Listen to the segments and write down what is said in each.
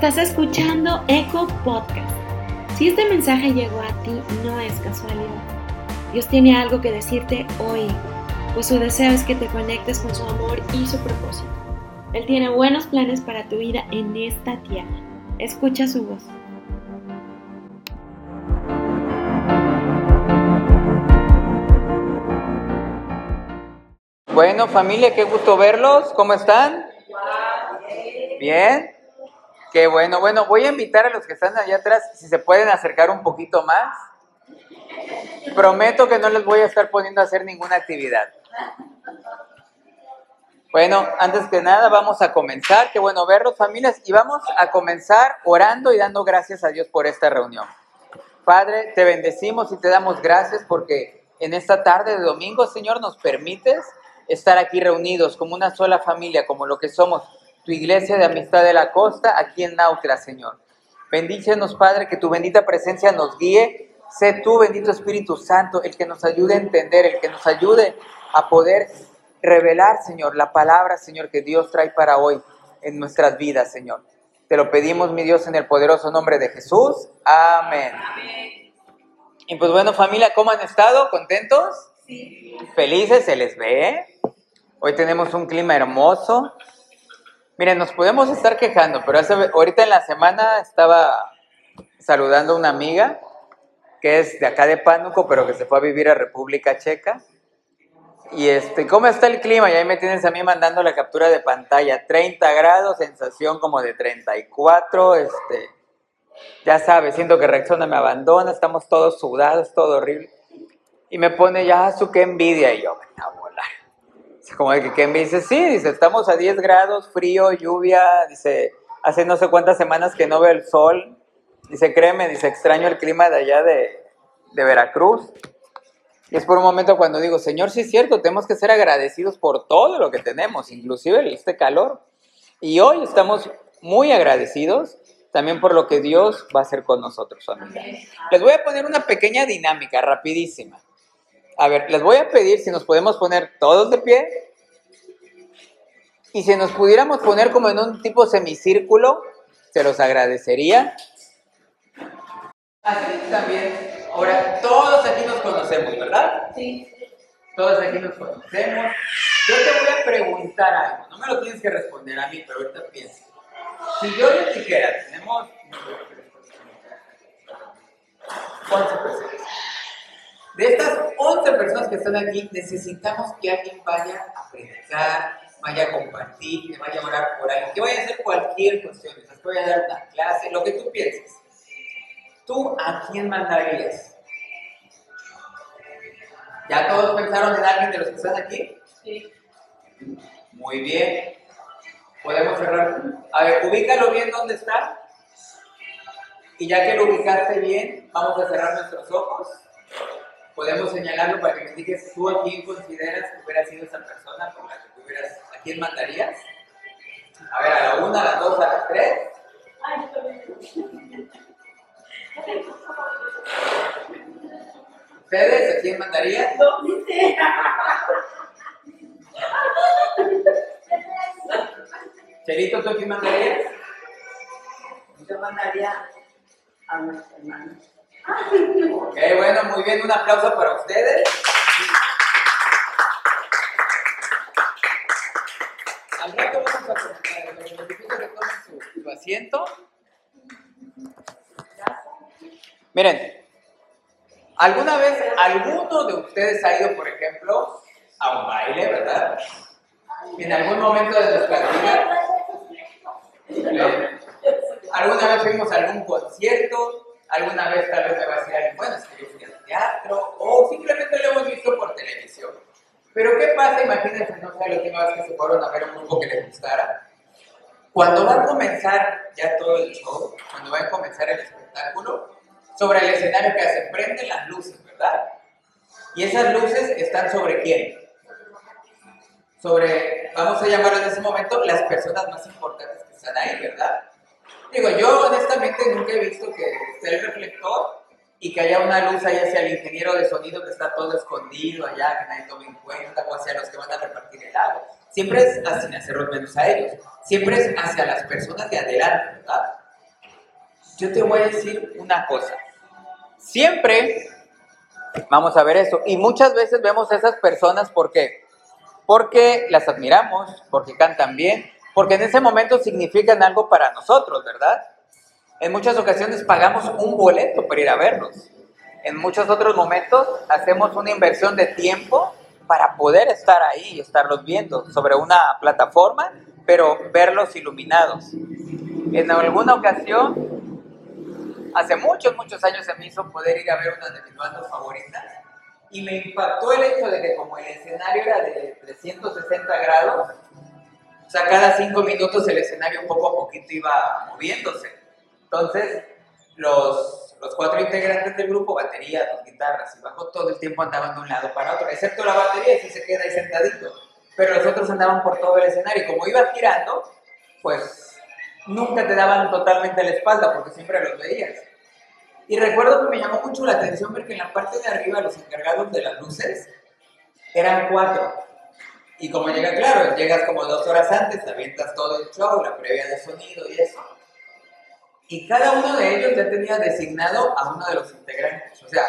Estás escuchando Eco Podcast. Si este mensaje llegó a ti, no es casualidad. Dios tiene algo que decirte hoy, pues su deseo es que te conectes con su amor y su propósito. Él tiene buenos planes para tu vida en esta tierra. Escucha su voz. Bueno, familia, qué gusto verlos. ¿Cómo están? Bien. Qué bueno. Bueno, voy a invitar a los que están allá atrás, si se pueden acercar un poquito más. Prometo que no les voy a estar poniendo a hacer ninguna actividad. Bueno, antes que nada vamos a comenzar. Qué bueno verlos, familias. Y vamos a comenzar orando y dando gracias a Dios por esta reunión. Padre, te bendecimos y te damos gracias porque en esta tarde de domingo, Señor, nos permites estar aquí reunidos como una sola familia, como lo que somos tu iglesia de amistad de la costa aquí en Nautla, Señor. Bendícenos, Padre, que tu bendita presencia nos guíe. Sé tú, bendito Espíritu Santo, el que nos ayude a entender, el que nos ayude a poder revelar, Señor, la palabra, Señor, que Dios trae para hoy en nuestras vidas, Señor. Te lo pedimos, mi Dios, en el poderoso nombre de Jesús. Amén. Y pues bueno, familia, ¿cómo han estado? ¿Contentos? Sí. Felices, se les ve. Hoy tenemos un clima hermoso. Miren, nos podemos estar quejando, pero ahorita en la semana estaba saludando a una amiga que es de acá de Pánuco, pero que se fue a vivir a República Checa. Y este, ¿cómo está el clima? Y ahí me tienes a mí mandando la captura de pantalla. 30 grados, sensación como de 34, este, ya sabes, siento que Rexona me abandona, estamos todos sudados, todo horrible. Y me pone ya su qué envidia y yo, volar. Como que, que me dice, sí, dice, estamos a 10 grados, frío, lluvia, dice, hace no sé cuántas semanas que no veo el sol. Dice, créeme, dice, extraño el clima de allá de, de Veracruz. Y es por un momento cuando digo, Señor, sí es cierto, tenemos que ser agradecidos por todo lo que tenemos, inclusive este calor. Y hoy estamos muy agradecidos también por lo que Dios va a hacer con nosotros, familia. Les voy a poner una pequeña dinámica, rapidísima. A ver, les voy a pedir si nos podemos poner todos de pie. Y si nos pudiéramos poner como en un tipo semicírculo, se los agradecería. Así también. Ahora, todos aquí nos conocemos, ¿verdad? Sí. Todos aquí nos conocemos. Yo te voy a preguntar algo. No me lo tienes que responder a mí, pero ahorita piensa. Si yo les dijera, tenemos 11 personas. De estas 11 personas que están aquí, necesitamos que alguien vaya a predicar, vaya a compartir, que vaya a orar por alguien, que vaya a hacer cualquier cuestión, que vaya a dar una clase, lo que tú pienses. ¿Tú a quién mandarías? ¿Ya todos pensaron en alguien de los que están aquí? Sí. Muy bien. Podemos cerrar. A ver, ubícalo bien dónde está. Y ya que lo ubicaste bien, vamos a cerrar nuestros ojos podemos señalarlo para que me digas tú a quién consideras que hubiera sido esa persona por la que tú hubieras, a quién mandarías. A ver, a la una, a las dos, a las tres. ¿Ustedes a quién mandarían? Chelito, ¿tú a quién mandarías? Yo mandaría a nuestro hermano. Ok, bueno, muy bien, un aplauso para ustedes. Al rato vamos a comenzar, les que tomen su, su asiento. Miren, ¿alguna vez alguno de ustedes ha ido, por ejemplo, a un baile, verdad? En algún momento de nuestra vida. ¿Alguna vez fuimos a algún concierto? Alguna vez tal vez me va a decir bueno, es que yo fui al teatro, o simplemente lo hemos visto por televisión. Pero ¿qué pasa? Imagínense, no sé, la última vez que se fueron a ver un grupo que les gustara. Cuando va a comenzar ya todo el show, cuando va a comenzar el espectáculo, sobre el escenario que se prenden las luces, ¿verdad? Y esas luces están sobre quién? Sobre, vamos a llamarlo en ese momento, las personas más importantes que están ahí, ¿verdad? Digo, yo honestamente nunca he visto que esté el reflector y que haya una luz ahí hacia el ingeniero de sonido que está todo escondido allá, que nadie tome en cuenta, o hacia los que van a repartir el agua. Siempre es sin hacerlos menos a ellos. Siempre es hacia las personas de adelante, ¿verdad? yo te voy a decir una cosa. Siempre vamos a ver eso. Y muchas veces vemos a esas personas, ¿por qué? Porque las admiramos, porque cantan bien, porque en ese momento significan algo para nosotros, ¿verdad? En muchas ocasiones pagamos un boleto para ir a verlos. En muchos otros momentos hacemos una inversión de tiempo para poder estar ahí y estarlos viendo sobre una plataforma, pero verlos iluminados. En alguna ocasión, hace muchos, muchos años se me hizo poder ir a ver una de mis bandas favoritas y me impactó el hecho de que como el escenario era de 360 grados, o sea, cada cinco minutos el escenario poco a poquito iba moviéndose. Entonces, los, los cuatro integrantes del grupo, batería, dos guitarras y bajo, todo el tiempo andaban de un lado para otro, excepto la batería, si se queda ahí sentadito. Pero los otros andaban por todo el escenario. Y como iba girando, pues nunca te daban totalmente la espalda porque siempre los veías. Y recuerdo que me llamó mucho la atención ver que en la parte de arriba los encargados de las luces eran cuatro. Y como llega, claro, llegas como dos horas antes, te avientas todo el show, la previa de sonido y eso. Y cada uno de ellos ya tenía designado a uno de los integrantes. O sea,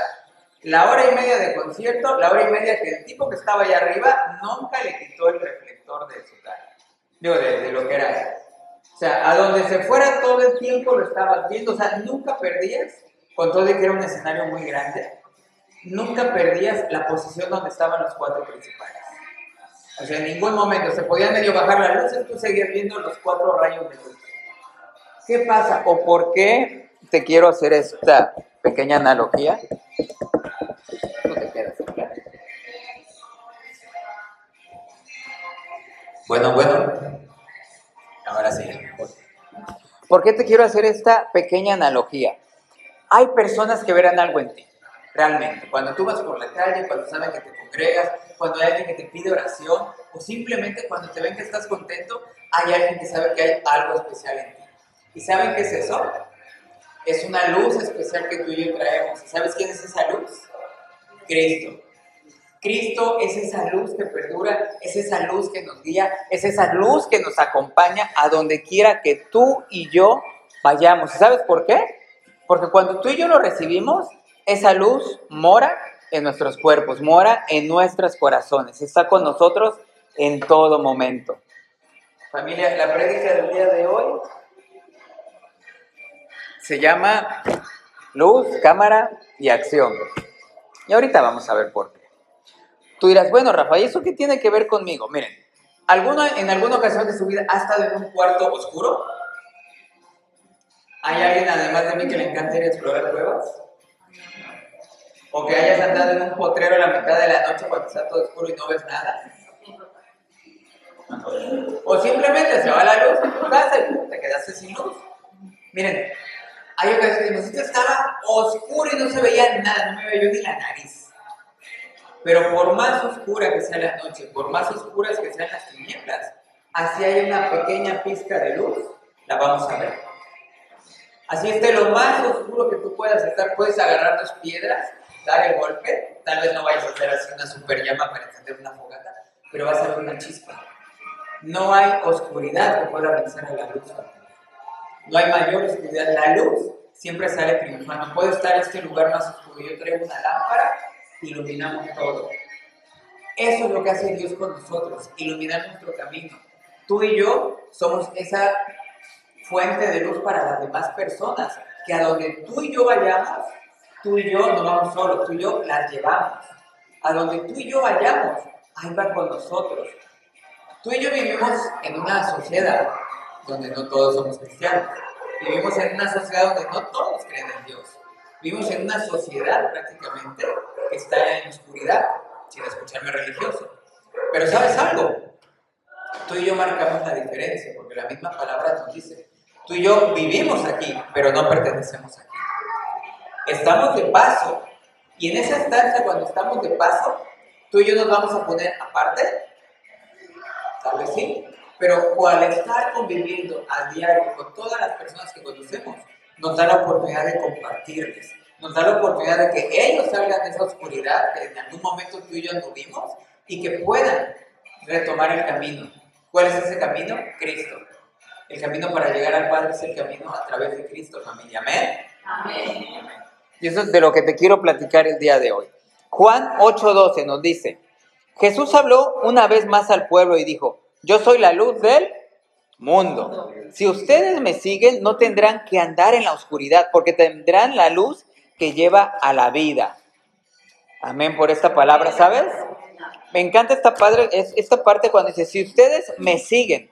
la hora y media de concierto, la hora y media que el tipo que estaba allá arriba nunca le quitó el reflector de su cara. Digo, de, de lo que era. O sea, a donde se fuera todo el tiempo lo estabas viendo. O sea, nunca perdías con todo de que era un escenario muy grande, nunca perdías la posición donde estaban los cuatro principales. En ningún momento se podía medio bajar la luz y tú seguías viendo los cuatro rayos de luz. ¿Qué pasa o por qué te quiero hacer esta pequeña analogía? No te quedas. Bueno, bueno. Ahora sí. ¿Por qué te quiero hacer esta pequeña analogía? Hay personas que verán algo en ti, realmente. Cuando tú vas por la calle, cuando saben que te congregas, cuando hay alguien que te pide oración, o simplemente cuando te ven que estás contento, hay alguien que sabe que hay algo especial en ti. ¿Y saben qué es eso? Es una luz especial que tú y yo traemos. ¿Sabes quién es esa luz? Cristo. Cristo es esa luz que perdura, es esa luz que nos guía, es esa luz que nos acompaña a donde quiera que tú y yo vayamos. ¿Sabes por qué? Porque cuando tú y yo lo recibimos, esa luz mora en nuestros cuerpos, mora en nuestros corazones, está con nosotros en todo momento. Familia, la prédica del día de hoy se llama Luz, Cámara y Acción. Y ahorita vamos a ver por qué. Tú dirás, bueno, Rafael, ¿eso qué tiene que ver conmigo? Miren, ¿alguna, en alguna ocasión de su vida ha estado en un cuarto oscuro? ¿Hay alguien además de mí que le encanta ir a explorar cuevas? ¿O que hayas andado en un potrero a la mitad de la noche cuando está todo oscuro y no ves nada? O simplemente se va la luz en tu casa y te quedaste sin luz. Miren, hay ocasiones que estaba oscuro y no se veía nada, no me veía ni la nariz. Pero por más oscura que sea la noche, por más oscuras que sean las tinieblas, así hay una pequeña pizca de luz, la vamos a ver. Así esté lo más oscuro que tú puedas estar, puedes agarrar tus piedras, dar el golpe, tal vez no vayas a hacer así una super llama para encender una fogata, pero vas a ver una chispa. No hay oscuridad que pueda vencer a la luz. No hay mayor oscuridad. La luz siempre sale triunfando. Puede estar este lugar más oscuro. Yo traigo una lámpara, iluminamos todo. Eso es lo que hace Dios con nosotros, iluminar nuestro camino. Tú y yo somos esa fuente de luz para las demás personas, que a donde tú y yo vayamos, tú y yo no vamos solos, tú y yo las llevamos. A donde tú y yo vayamos, ahí va con nosotros. Tú y yo vivimos en una sociedad donde no todos somos cristianos. Vivimos en una sociedad donde no todos creen en Dios. Vivimos en una sociedad prácticamente que está en oscuridad, sin escucharme religioso. Pero ¿sabes algo? Tú y yo marcamos la diferencia, porque la misma palabra nos dice, Tú y yo vivimos aquí, pero no pertenecemos aquí. Estamos de paso. Y en esa estancia, cuando estamos de paso, tú y yo nos vamos a poner aparte. Tal vez sí. Pero al estar conviviendo a diario con todas las personas que conocemos, nos da la oportunidad de compartirles. Nos da la oportunidad de que ellos salgan de esa oscuridad que en algún momento tú y yo anduvimos y que puedan retomar el camino. ¿Cuál es ese camino? Cristo. El camino para llegar al Padre es el camino a través de Cristo, familia. Amén. Amén. Y eso es de lo que te quiero platicar el día de hoy. Juan 8:12 nos dice, Jesús habló una vez más al pueblo y dijo, yo soy la luz del mundo. Si ustedes me siguen, no tendrán que andar en la oscuridad, porque tendrán la luz que lleva a la vida. Amén por esta palabra, ¿sabes? Me encanta esta, padre, es, esta parte cuando dice, si ustedes me siguen,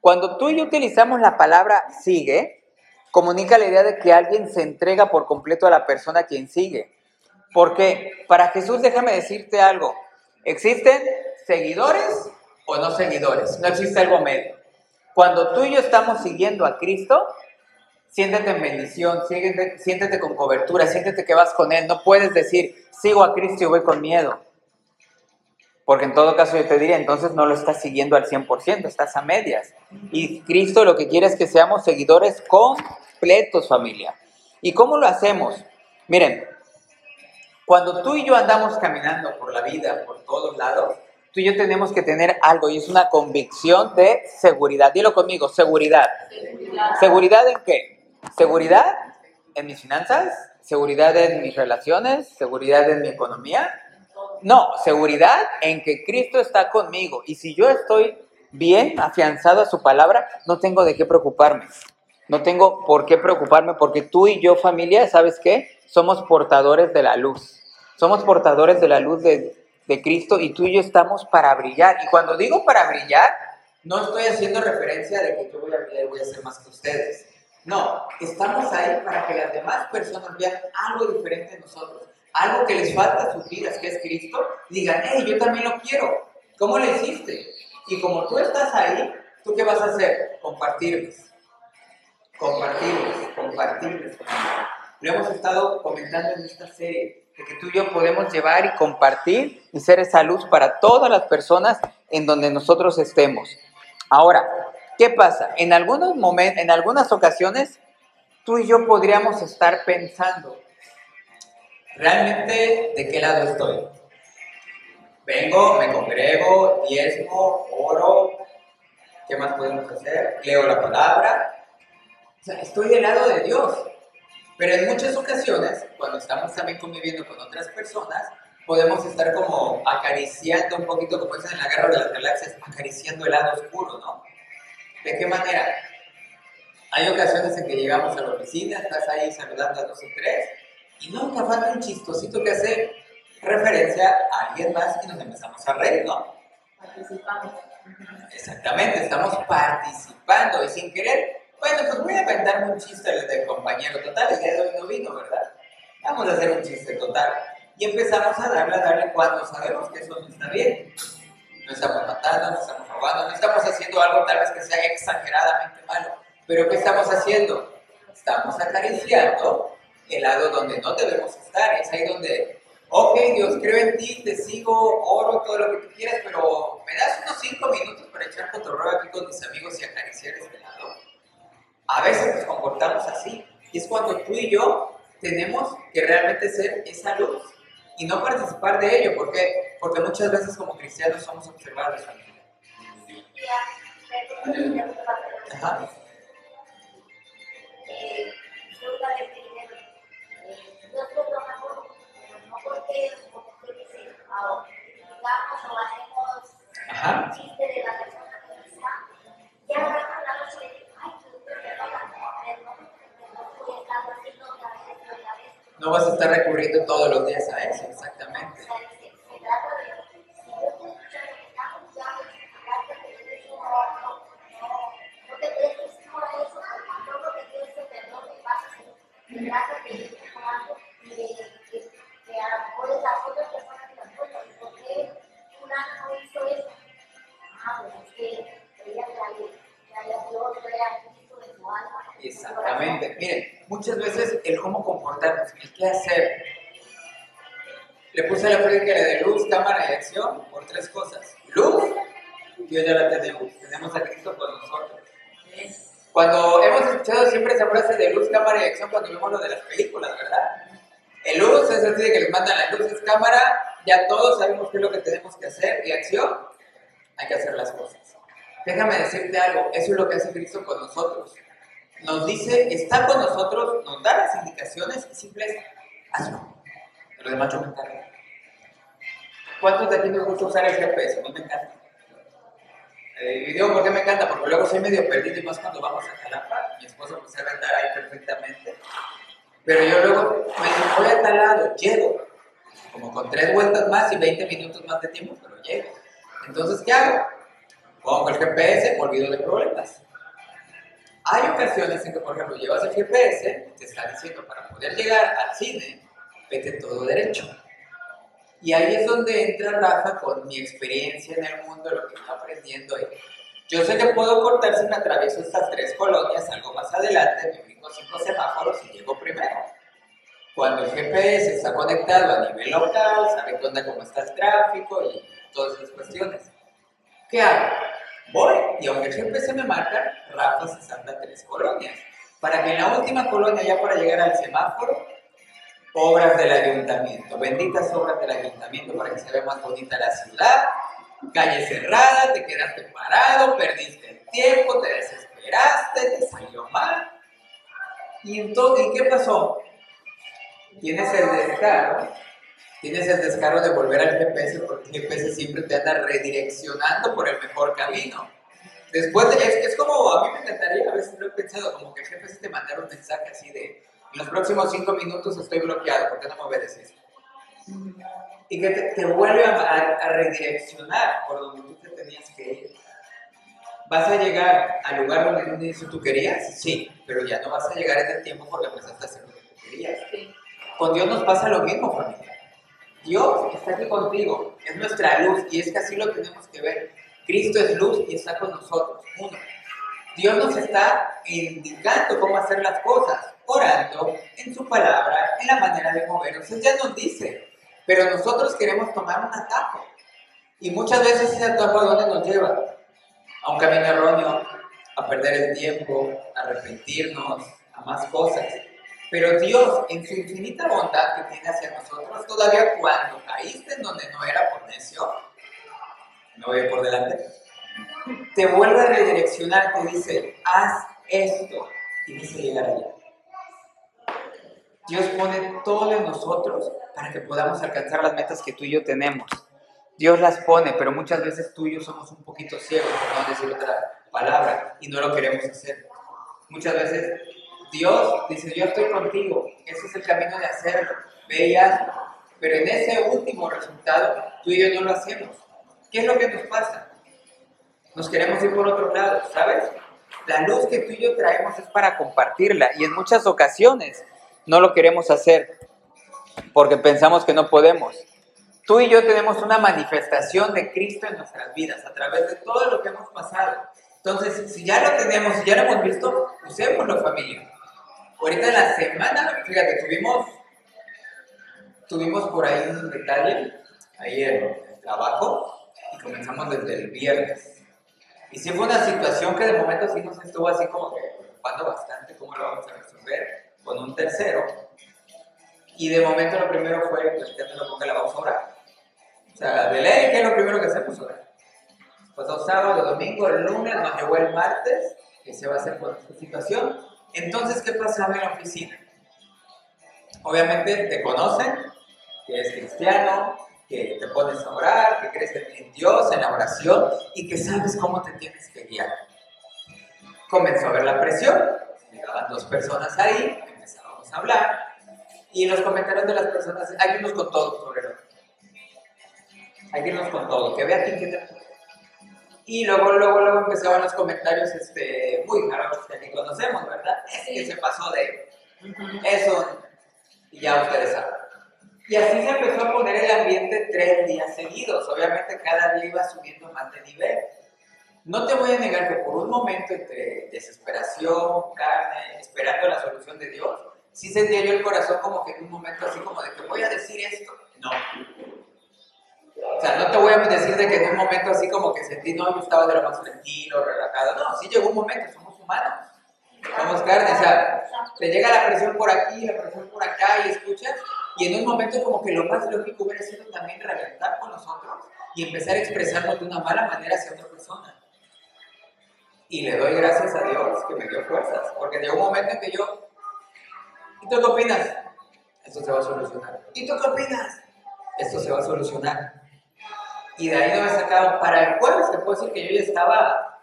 cuando tú y yo utilizamos la palabra sigue, comunica la idea de que alguien se entrega por completo a la persona a quien sigue. Porque para Jesús, déjame decirte algo, existen seguidores o no seguidores, no existe algo medio. Cuando tú y yo estamos siguiendo a Cristo, siéntete en bendición, siéntete, siéntete con cobertura, siéntete que vas con Él. No puedes decir, sigo a Cristo y voy con miedo. Porque en todo caso yo te diría, entonces no lo estás siguiendo al 100%, estás a medias. Y Cristo lo que quiere es que seamos seguidores completos, familia. ¿Y cómo lo hacemos? Miren, cuando tú y yo andamos caminando por la vida, por todos lados, tú y yo tenemos que tener algo y es una convicción de seguridad. Dilo conmigo, seguridad. ¿Seguridad en qué? Seguridad en mis finanzas, seguridad en mis relaciones, seguridad en mi economía, no, seguridad en que Cristo está conmigo. Y si yo estoy bien afianzado a su palabra, no tengo de qué preocuparme. No tengo por qué preocuparme porque tú y yo, familia, ¿sabes qué? Somos portadores de la luz. Somos portadores de la luz de, de Cristo y tú y yo estamos para brillar. Y cuando digo para brillar, no estoy haciendo referencia de que yo voy a brillar y voy a ser más que ustedes. No, estamos ahí para que las demás personas vean algo diferente en nosotros algo que les falta a sus vidas, que es Cristo, digan, hey, yo también lo quiero. ¿Cómo le hiciste? Y como tú estás ahí, ¿tú qué vas a hacer? Compartirles. Compartirles, compartirles. Lo hemos estado comentando en esta serie, de que tú y yo podemos llevar y compartir y ser esa luz para todas las personas en donde nosotros estemos. Ahora, ¿qué pasa? En algunos momentos, en algunas ocasiones, tú y yo podríamos estar pensando, realmente de qué lado estoy. Vengo, me congrego, diezmo, oro, ¿qué más podemos hacer? Leo la palabra. O sea, estoy del lado de Dios. Pero en muchas ocasiones, cuando estamos también conviviendo con otras personas, podemos estar como acariciando un poquito, como dicen en la guerra de las galaxias, acariciando el lado oscuro, ¿no? ¿De qué manera? Hay ocasiones en que llegamos a la oficina, estás ahí saludando a dos o tres, y nunca falta un chistosito que hace referencia a alguien más y nos empezamos a reír, ¿no? Participamos. Exactamente, estamos participando y sin querer. Bueno, pues voy a inventarme un chiste del compañero total, el día de hoy no vino, ¿verdad? Vamos a hacer un chiste total. Y empezamos a darle, a darle cuando sabemos que eso no está bien. No estamos matando, no estamos robando, no estamos haciendo algo tal vez que sea exageradamente malo. Pero ¿qué estamos haciendo? Estamos acariciando el lado donde no debemos estar. Es ahí donde, ok, Dios, creo en ti, te sigo, oro, todo lo que tú quieras, pero ¿me das unos cinco minutos para echar cotorreo aquí con mis amigos y acariciar este lado? A veces nos comportamos así. Y es cuando tú y yo tenemos que realmente ser esa luz y no participar de ello. ¿Por qué? Porque muchas veces como cristianos somos observados. Ajá. No vas a estar recurriendo todos los días a eso, exactamente. De, si yo estoy escuchando que estamos ya, no te prestes tú a eso, porque todo lo que que perdón te pasa, se trata de Exactamente. Miren, muchas veces el cómo comportarnos, el qué hacer. Le puse la frente de luz, cámara y acción por tres cosas. Luz, Dios ya la tenemos. Tenemos a Cristo con nosotros. Cuando hemos escuchado siempre esa frase de luz, cámara y acción cuando vemos lo de las películas, ¿verdad? El luz es así de que les mandan las luces, cámara, ya todos sabemos qué es lo que tenemos que hacer y acción, hay que hacer las cosas. déjame decirte algo, eso es lo que hace Cristo con nosotros. Nos dice, está con nosotros, nos da las indicaciones y simplemente hazlo. Lo demás yo me encargo. ¿Cuántos de aquí nos gusta usar el GPS? No me encanta. Eh, y digo, ¿por qué me encanta? Porque luego soy medio perdido y más cuando vamos a Jalapa. Mi esposo pues sabe andar ahí perfectamente. Pero yo luego me digo, voy a tal lado, llego. Como con tres vueltas más y 20 minutos más de tiempo, pero llego. Entonces, ¿qué hago? Pongo el GPS, olvido de problemas. Hay ocasiones en que, por ejemplo, llevas el GPS, te está diciendo para poder llegar al cine, vete todo derecho. Y ahí es donde entra Rafa con mi experiencia en el mundo, lo que está aprendiendo. Yo sé que puedo cortar si me atravieso estas tres colonias, algo más adelante, me cinco semáforos y llego primero. Cuando el GPS está conectado a nivel local, sabe dónde cómo está el tráfico y todas esas cuestiones. ¿Qué hago? Voy, y aunque el GPS me marca, Rafa se salta tres colonias. Para que en la última colonia, ya para llegar al semáforo, obras del ayuntamiento, benditas obras del ayuntamiento para que se vea más bonita la ciudad, calle cerrada, te quedaste parado, perdiste el tiempo, te desesperaste, te salió mal. Y entonces, ¿qué pasó? Tienes el descaro, tienes el descaro de volver al GPS porque el GPS siempre te anda redireccionando por el mejor camino. Después, de, es, es como, a mí me encantaría, a veces lo he pensado, como que el GPS te mandara un mensaje así de, en los próximos cinco minutos estoy bloqueado, ¿por qué no me obedeces? Y que te, vuelve a, redireccionar por donde tú te tenías que ir. ¿Vas a llegar al lugar donde tú querías? Sí, pero ya no vas a llegar en el tiempo porque empezaste a hacer lo que tú querías. Con Dios nos pasa lo mismo, familia. Dios está aquí contigo, es nuestra luz y es que así lo tenemos que ver. Cristo es luz y está con nosotros. Uno. Dios nos está indicando cómo hacer las cosas orando, en su palabra, en la manera de movernos. Él ya nos dice, pero nosotros queremos tomar un atajo. Y muchas veces ese atajo a dónde nos lleva? A un camino erróneo, a perder el tiempo, a arrepentirnos, a más cosas. Pero Dios, en su infinita bondad que tiene hacia nosotros, todavía cuando caíste en donde no era por necio, no voy por delante, te vuelve a redireccionar, te dice, haz esto, y dice llegar allá. Dios pone todo en nosotros para que podamos alcanzar las metas que tú y yo tenemos. Dios las pone, pero muchas veces tú y yo somos un poquito ciegos, no decir otra palabra, y no lo queremos hacer. Muchas veces Dios dice, yo estoy contigo, ese es el camino de hacerlo, ve Pero en ese último resultado, tú y yo no lo hacemos. ¿Qué es lo que nos pasa? Nos queremos ir por otro lado, ¿sabes? La luz que tú y yo traemos es para compartirla y en muchas ocasiones no lo queremos hacer porque pensamos que no podemos. Tú y yo tenemos una manifestación de Cristo en nuestras vidas a través de todo lo que hemos pasado. Entonces, si ya lo tenemos, si ya lo hemos visto, usémoslo familia. Ahorita en la semana, fíjate, tuvimos, tuvimos por ahí un detalle, ahí en el trabajo, y comenzamos desde el viernes. Y sí fue una situación que de momento sí nos estuvo así como que preocupando bastante cómo lo vamos a resolver con un tercero. Y de momento lo primero fue, pues ya te lo ponga la vamos a orar. O sea, de ley, ¿qué es lo primero que hacemos? Orar. Pues el sábado, el domingo, el lunes, nos llegó el martes, que se va a hacer por esta situación. Entonces, ¿qué pasaba en la oficina? Obviamente te conocen, que es cristiano, que te pones a orar, que crees en Dios, en la oración y que sabes cómo te tienes que guiar. Comenzó a ver la presión, llegaban dos personas ahí, hablar y los comentarios de las personas hay que irnos con todo sobre lo hay que irnos con todo, que vea quién tiene y luego, luego, luego empezaban los comentarios este, muy raros que ni conocemos, ¿verdad? Es que se pasó de eso, y ya ustedes saben. Y así se empezó a poner el ambiente tres días seguidos. Obviamente cada día iba subiendo más de nivel. No te voy a negar que por un momento entre desesperación, carne, esperando la solución de Dios, sí sentía yo el corazón como que en un momento así como de que voy a decir esto. No. O sea, no te voy a decir de que en un momento así como que sentí, no, yo estaba de lo más tranquilo, relajado. No, sí llegó un momento, somos humanos. Somos carne, o sea, te llega la presión por aquí, la presión por acá y escuchas, y en un momento como que lo más lógico hubiera sido también reventar con nosotros y empezar a expresarnos de una mala manera hacia otra persona. Y le doy gracias a Dios que me dio fuerzas, porque llegó un momento en que yo, ¿y tú qué opinas? Esto se va a solucionar. ¿Y tú qué opinas? Esto se va a solucionar. Y de ahí no me sacaron. Para el jueves te puedo decir que yo ya estaba,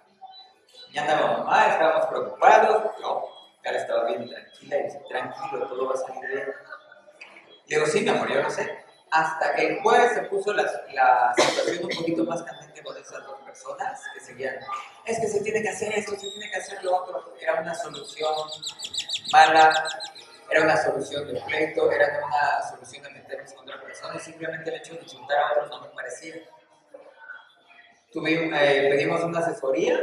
ya andaba mamá, estábamos preocupados, yo ya estaba bien tranquila tranquilo, todo va a salir bien. Digo, sí, mi amor, yo lo sé. Hasta que el jueves se puso la, la situación un poquito más candente con esas dos personas que seguían. Es que se tiene que hacer esto, se tiene que hacer lo otro. Era una solución mala, era una solución de pleito, era una solución de meternos contra personas. Simplemente el hecho de insultar a otros no me parecía. Tuvimos, eh, pedimos una asesoría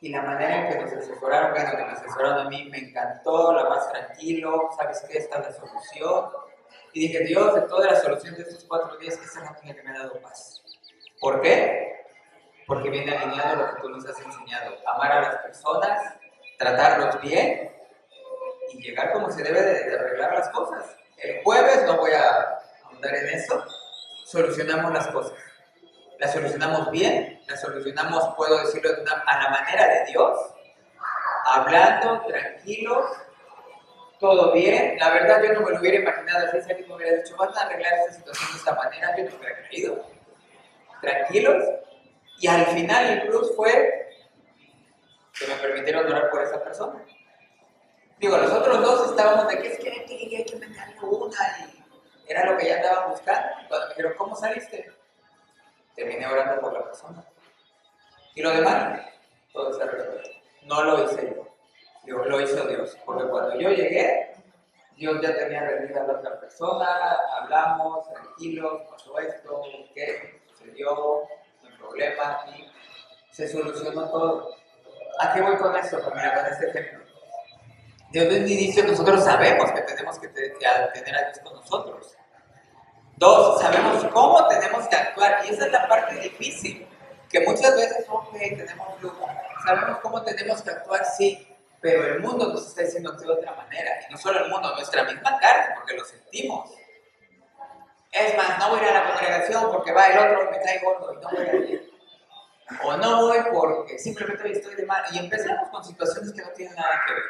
y la manera en que nos asesoraron, bueno, que me asesoraron a mí me encantó, la más tranquilo, ¿sabes qué? Esta es la solución. Y dije, Dios, de toda la solución de estos cuatro días, esta es la que me ha dado paz. ¿Por qué? Porque viene alineado lo que tú nos has enseñado. Amar a las personas, tratarlos bien y llegar como se debe de, de arreglar las cosas. El jueves, no voy a ahondar en eso, solucionamos las cosas la solucionamos bien, la solucionamos, puedo decirlo, a la manera de Dios, hablando, tranquilos, todo bien. La verdad yo no me lo hubiera imaginado así, si alguien me hubiera dicho, van a arreglar esta situación de esta manera, yo no hubiera creído. Tranquilos. Y al final el plus fue que me permitieron orar por esa persona. Digo, los otros dos estábamos de que es que, hay que meterle una y era lo que ya andaban buscando. Cuando me dijeron, ¿cómo saliste? Terminé orando por la persona. Y lo demás, todo se resuelto. No lo hice yo. Dios, lo hizo Dios. Porque cuando yo llegué, Dios ya tenía reunida a la otra persona, hablamos, tranquilos, pasó esto, qué sucedió, no hay problema, y se solucionó todo. ¿A qué voy con esto, familia, con este ejemplo? Desde el inicio nosotros sabemos que tenemos que tener a Dios con nosotros. Dos, sabemos cómo tenemos que actuar y esa es la parte difícil, que muchas veces, ok, tenemos lujo, sabemos cómo tenemos que actuar, sí, pero el mundo nos está diciendo de otra manera, y no solo el mundo, nuestra misma carne, porque lo sentimos. Es más, no voy a ir a la congregación porque va el otro y me cae gordo y no voy a ir. O no voy porque simplemente estoy de mal. Y empezamos con situaciones que no tienen nada que ver.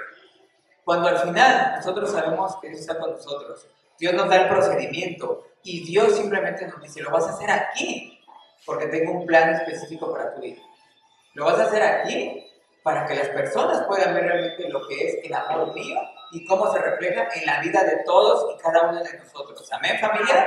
Cuando al final nosotros sabemos que Dios está con nosotros, Dios nos da el procedimiento, y Dios simplemente nos dice, lo vas a hacer aquí, porque tengo un plan específico para tu vida. Lo vas a hacer aquí para que las personas puedan ver realmente lo que es el amor mío y cómo se refleja en la vida de todos y cada uno de nosotros. Amén, familia.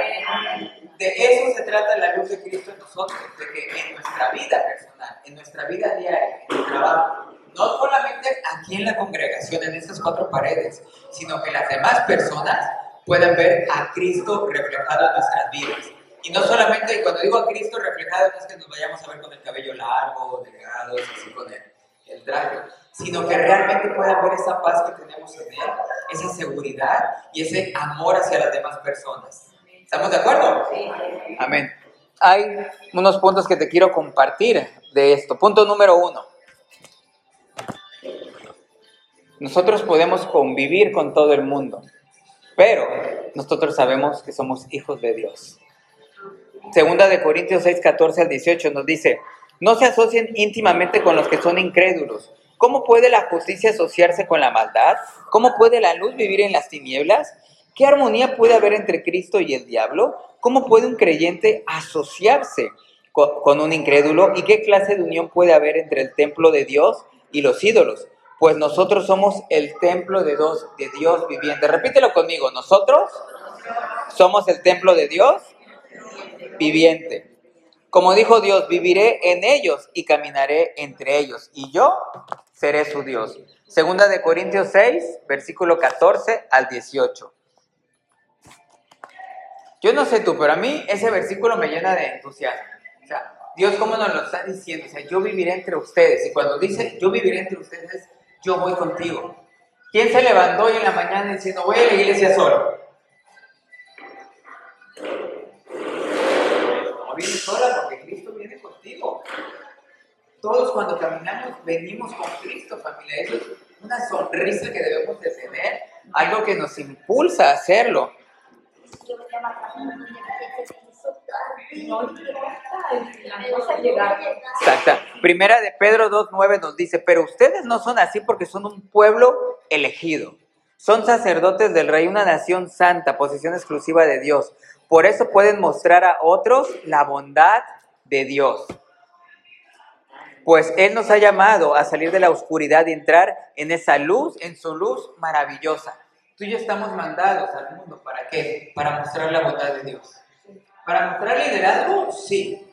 De eso se trata la luz de Cristo en nosotros, de que en nuestra vida personal, en nuestra vida diaria, en el trabajo, no solamente aquí en la congregación, en estas cuatro paredes, sino que las demás personas puedan ver a Cristo reflejado en nuestras vidas. Y no solamente, cuando digo a Cristo reflejado, no es que nos vayamos a ver con el cabello largo, delgado, así con el, el traje, sino que realmente puedan ver esa paz que tenemos en Él, esa seguridad y ese amor hacia las demás personas. ¿Estamos de acuerdo? Sí. Amén. Hay unos puntos que te quiero compartir de esto. Punto número uno. Nosotros podemos convivir con todo el mundo. Pero nosotros sabemos que somos hijos de Dios. Segunda de Corintios 6, 14 al 18 nos dice, no se asocien íntimamente con los que son incrédulos. ¿Cómo puede la justicia asociarse con la maldad? ¿Cómo puede la luz vivir en las tinieblas? ¿Qué armonía puede haber entre Cristo y el diablo? ¿Cómo puede un creyente asociarse con, un incrédulo? ¿Y qué clase de unión puede haber entre el templo de Dios y los ídolos? Pues nosotros somos el templo de Dios, de Dios viviente. Repítelo conmigo, nosotros somos el templo de Dios viviente. Como dijo Dios, viviré en ellos y caminaré entre ellos, y yo seré su Dios. Segunda de Corintios 6, versículo 14 al 18. Yo no sé tú, pero a mí ese versículo me llena de entusiasmo. O sea, Dios cómo nos lo está diciendo, o sea, yo viviré entre ustedes. Y cuando dice yo viviré entre ustedes, yo voy contigo. ¿Quién se levantó hoy en la mañana diciendo, voy a la iglesia solo? No vienes sola porque Cristo viene contigo. Todos cuando caminamos venimos con Cristo, familia. Eso es una sonrisa que debemos de tener, algo que nos impulsa a hacerlo. Primera de Pedro 2.9 nos dice, pero ustedes no son así porque son un pueblo elegido. Son sacerdotes del rey, una nación santa, posesión exclusiva de Dios. Por eso pueden mostrar a otros la bondad de Dios. Pues Él nos ha llamado a salir de la oscuridad y entrar en esa luz, en su luz maravillosa. Tú y yo estamos mandados al mundo. ¿Para qué? Para mostrar la bondad de Dios. ¿Para mostrar liderazgo? Sí.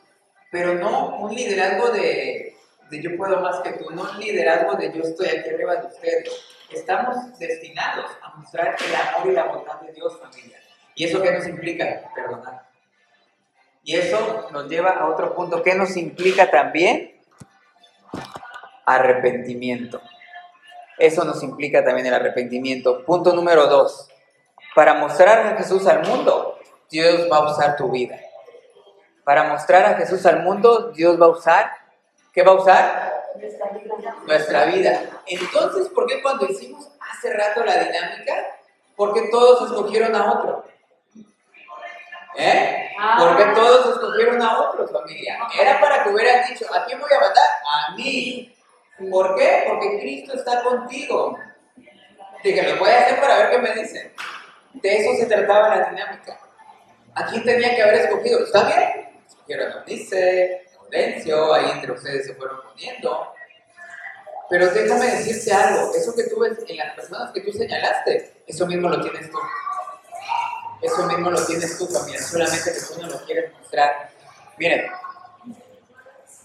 Pero no un liderazgo de, yo puedo más que tú, no un liderazgo de yo estoy aquí arriba de ustedes. Estamos destinados a mostrar el amor y la bondad de Dios, familia. ¿Y eso qué nos implica? Perdonar. Y eso nos lleva a otro punto. ¿Qué nos implica también? Arrepentimiento. Eso nos implica también el arrepentimiento. Punto número dos. Para mostrar a Jesús al mundo, Dios va a usar tu vida. Para mostrar a Jesús al mundo, Dios va a usar, ¿qué va a usar? Nuestra vida. Nuestra vida. Entonces, ¿por qué cuando hicimos hace rato la dinámica, por qué todos escogieron a otro? ¿Eh? ¿Por qué todos escogieron a otro, familia? Era para que hubieran dicho, ¿a quién voy a matar? A mí. ¿Por qué? Porque Cristo está contigo. Dije, lo voy a hacer para ver qué me dicen. De eso se trataba la dinámica. ¿A quién tenía que haber escogido? ¿Está bien? Escogieron a Eunice, Audencio, ahí entre ustedes se fueron poniendo. Pero déjame decirte algo, eso que tú ves en las personas que tú señalaste, eso mismo lo tienes tú. Eso mismo lo tienes tú también, solamente que tú no lo quieres mostrar. Miren,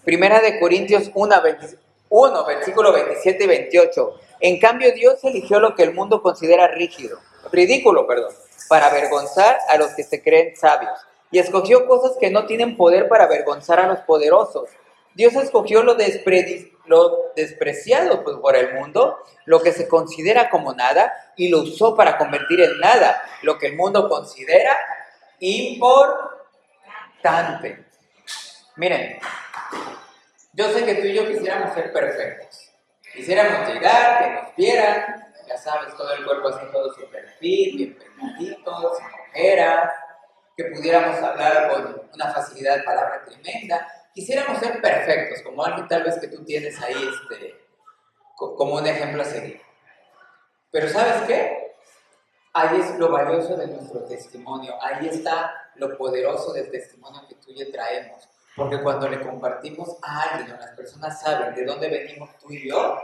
Primera de Corintios 1, 1, versículo 27 y 28. En cambio, Dios eligió lo que el mundo considera rígido, ridículo, perdón, para avergonzar a los que se creen sabios. Y escogió cosas que no tienen poder para avergonzar a los poderosos. Dios escogió lo, despre- lo despreciado pues, por el mundo, lo que se considera como nada, y lo usó para convertir en nada lo que el mundo considera importante. Miren, yo sé que tú y yo quisiéramos ser perfectos. Quisiéramos llegar, que nos vieran, ya sabes, todo el cuerpo así, todo su perfil, bien que pudiéramos hablar con una facilidad de palabra tremenda. Quisiéramos ser perfectos, como alguien tal vez que tú tienes ahí, este, co- como un ejemplo a seguir. Pero ¿sabes qué? Ahí es lo valioso de nuestro testimonio, ahí está lo poderoso del testimonio que tú y yo traemos. Porque cuando le compartimos a alguien o las personas saben de dónde venimos tú y yo,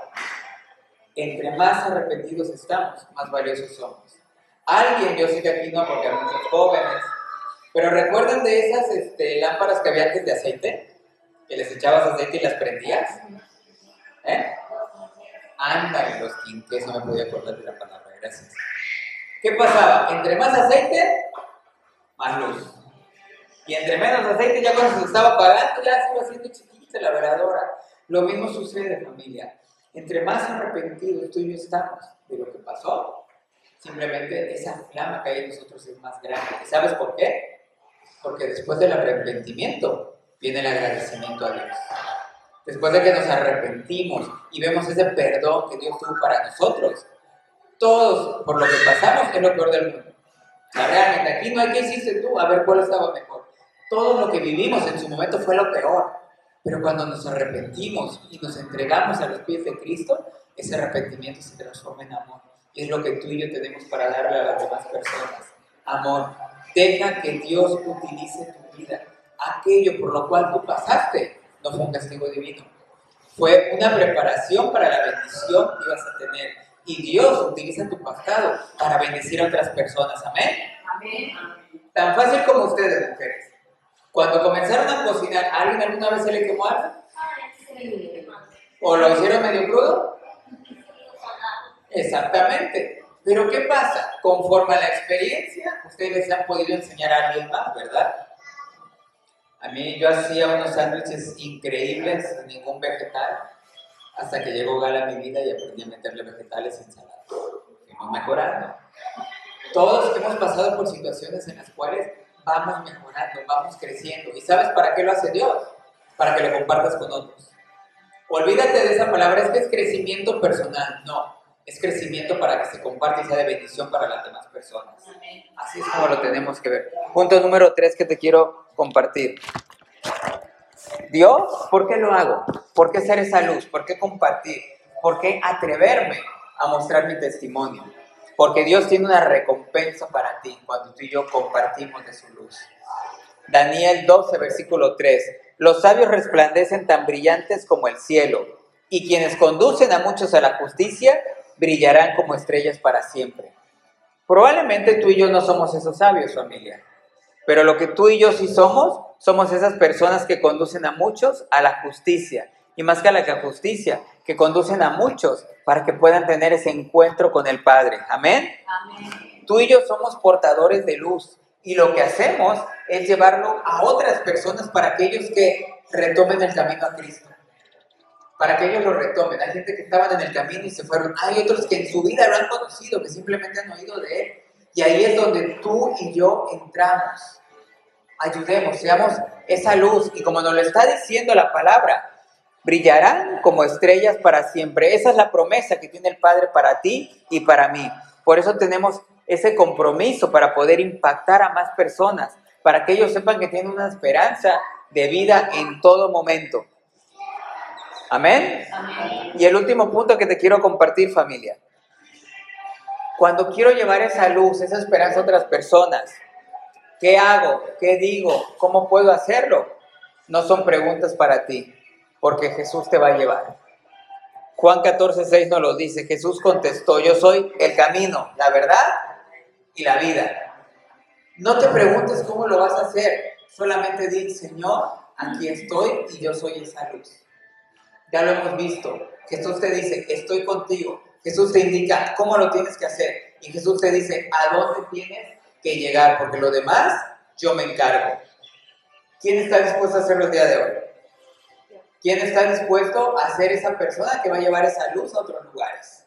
entre más arrepentidos estamos, más valiosos somos. Alguien, yo sé que aquí no, porque hay muchos jóvenes, pero ¿recuerdan de esas este, lámparas que había antes de aceite? Que les echabas aceite y las prendías. ¿Eh? Ándale, los quinques, no me podía acordar de la palabra, gracias. ¿Qué pasaba? Entre más aceite, más luz. Y entre menos aceite, ya cuando se estaba apagando, ya se iba haciendo chiquita la veladora. Lo mismo sucede, familia. Entre más arrepentidos tú y yo estamos de lo que pasó, simplemente esa flama que hay en nosotros es más grande. ¿Y sabes por qué? Porque después del arrepentimiento viene el agradecimiento a Dios. Después de que nos arrepentimos y vemos ese perdón que Dios tuvo para nosotros, todos por lo que pasamos es lo peor del mundo. Realmente aquí no hay que hiciste tú, a ver cuál estaba mejor. Todo lo que vivimos en su momento fue lo peor. Pero cuando nos arrepentimos y nos entregamos a los pies de Cristo, ese arrepentimiento se transforma en amor. Es lo que tú y yo tenemos para darle a las demás personas. Amor. Deja que Dios utilice tu vida. Aquello por lo cual tú pasaste no fue un castigo divino. Fue una preparación para la bendición que ibas a tener. Y Dios utiliza tu pasado para bendecir a otras personas. Amén. Amén. Tan fácil como ustedes, mujeres. Cuando comenzaron a cocinar, ¿a ¿alguien alguna vez se le quemó algo? ¿O lo hicieron medio crudo? Exactamente. Pero ¿qué pasa? Conforme a la experiencia, ustedes han podido enseñar a alguien más, ¿verdad? A mí yo hacía unos sándwiches increíbles sin ningún vegetal, hasta que llegó Gala a mi vida y aprendí a meterle vegetales y ensaladas. Fuimos mejorando. Todos hemos pasado por situaciones en las cuales vamos mejorando, vamos creciendo. ¿Y sabes para qué lo hace Dios? Para que lo compartas con otros. Olvídate de esa palabra, es que es crecimiento personal. No, es crecimiento para que se comparte y sea de bendición para las demás personas. Así es como lo tenemos que ver. Punto número tres que te quiero compartir. Dios, ¿por qué lo hago? ¿Por qué ser esa luz? ¿Por qué compartir? ¿Por qué atreverme a mostrar mi testimonio? Porque Dios tiene una recompensa para ti cuando tú y yo compartimos de su luz. Daniel 12, versículo 3. Los sabios resplandecen tan brillantes como el cielo, y quienes conducen a muchos a la justicia brillarán como estrellas para siempre. Probablemente tú y yo no somos esos sabios, familia, pero lo que tú y yo sí somos, somos esas personas que conducen a muchos a la justicia, y más que a la justicia, que conducen a muchos para que puedan tener ese encuentro con el Padre. Amén. Amén. Tú y yo somos portadores de luz, y lo que hacemos es llevarlo a otras personas para aquellos que retomen el camino a Cristo. Para que ellos lo retomen. Hay gente que estaban en el camino y se fueron. Hay otros que en su vida lo han conocido, que simplemente han oído de Él. Y ahí es donde tú y yo entramos. Ayudemos, seamos esa luz. Y como nos lo está diciendo la palabra, brillarán como estrellas para siempre. Esa es la promesa que tiene el Padre para ti y para mí. Por eso tenemos ese compromiso para poder impactar a más personas, para que ellos sepan que tienen una esperanza de vida en todo momento. ¿Amén? Y el último punto que te quiero compartir, familia. Cuando quiero llevar esa luz, esa esperanza a otras personas, ¿qué hago? ¿Qué digo? ¿Cómo puedo hacerlo? No son preguntas para ti, porque Jesús te va a llevar. Juan 14, 6 nos lo dice. Jesús contestó, yo soy el camino, la verdad y la vida. No te preguntes cómo lo vas a hacer, solamente di, Señor, aquí estoy y yo soy esa luz. Ya lo hemos visto. Jesús te dice, estoy contigo. Jesús te indica cómo lo tienes que hacer. Y Jesús te dice, a dónde tienes que llegar, porque lo demás yo me encargo. ¿Quién está dispuesto a hacerlo el día de hoy? ¿Quién está dispuesto a ser esa persona que va a llevar esa luz a otros lugares?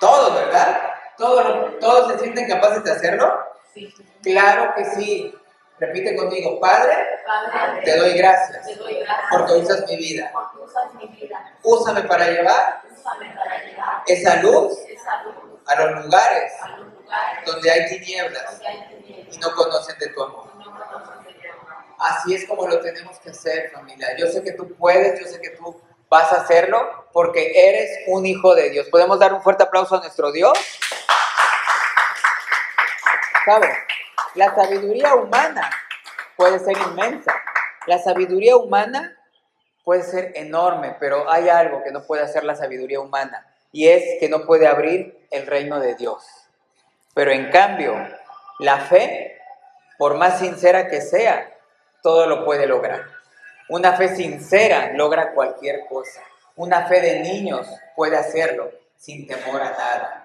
Todos, ¿verdad? ¿Todos, se sienten capaces de hacerlo? Sí. Claro que sí. Repite conmigo, Padre, te, doy gracias, porque usas mi vida. Úsame para llevar, esa, luz a los lugares, donde, hay tinieblas, y no conocen de tu amor. Así es como lo tenemos que hacer, familia. Yo sé que tú puedes, yo sé que tú vas a hacerlo porque eres un hijo de Dios. ¿Podemos dar un fuerte aplauso a nuestro Dios? ¿Sabes? La sabiduría humana puede ser inmensa. La sabiduría humana puede ser enorme, pero hay algo que no puede hacer la sabiduría humana y es que no puede abrir el reino de Dios. Pero en cambio, la fe, por más sincera que sea, todo lo puede lograr. Una fe sincera logra cualquier cosa. Una fe de niños puede hacerlo sin temor a nada.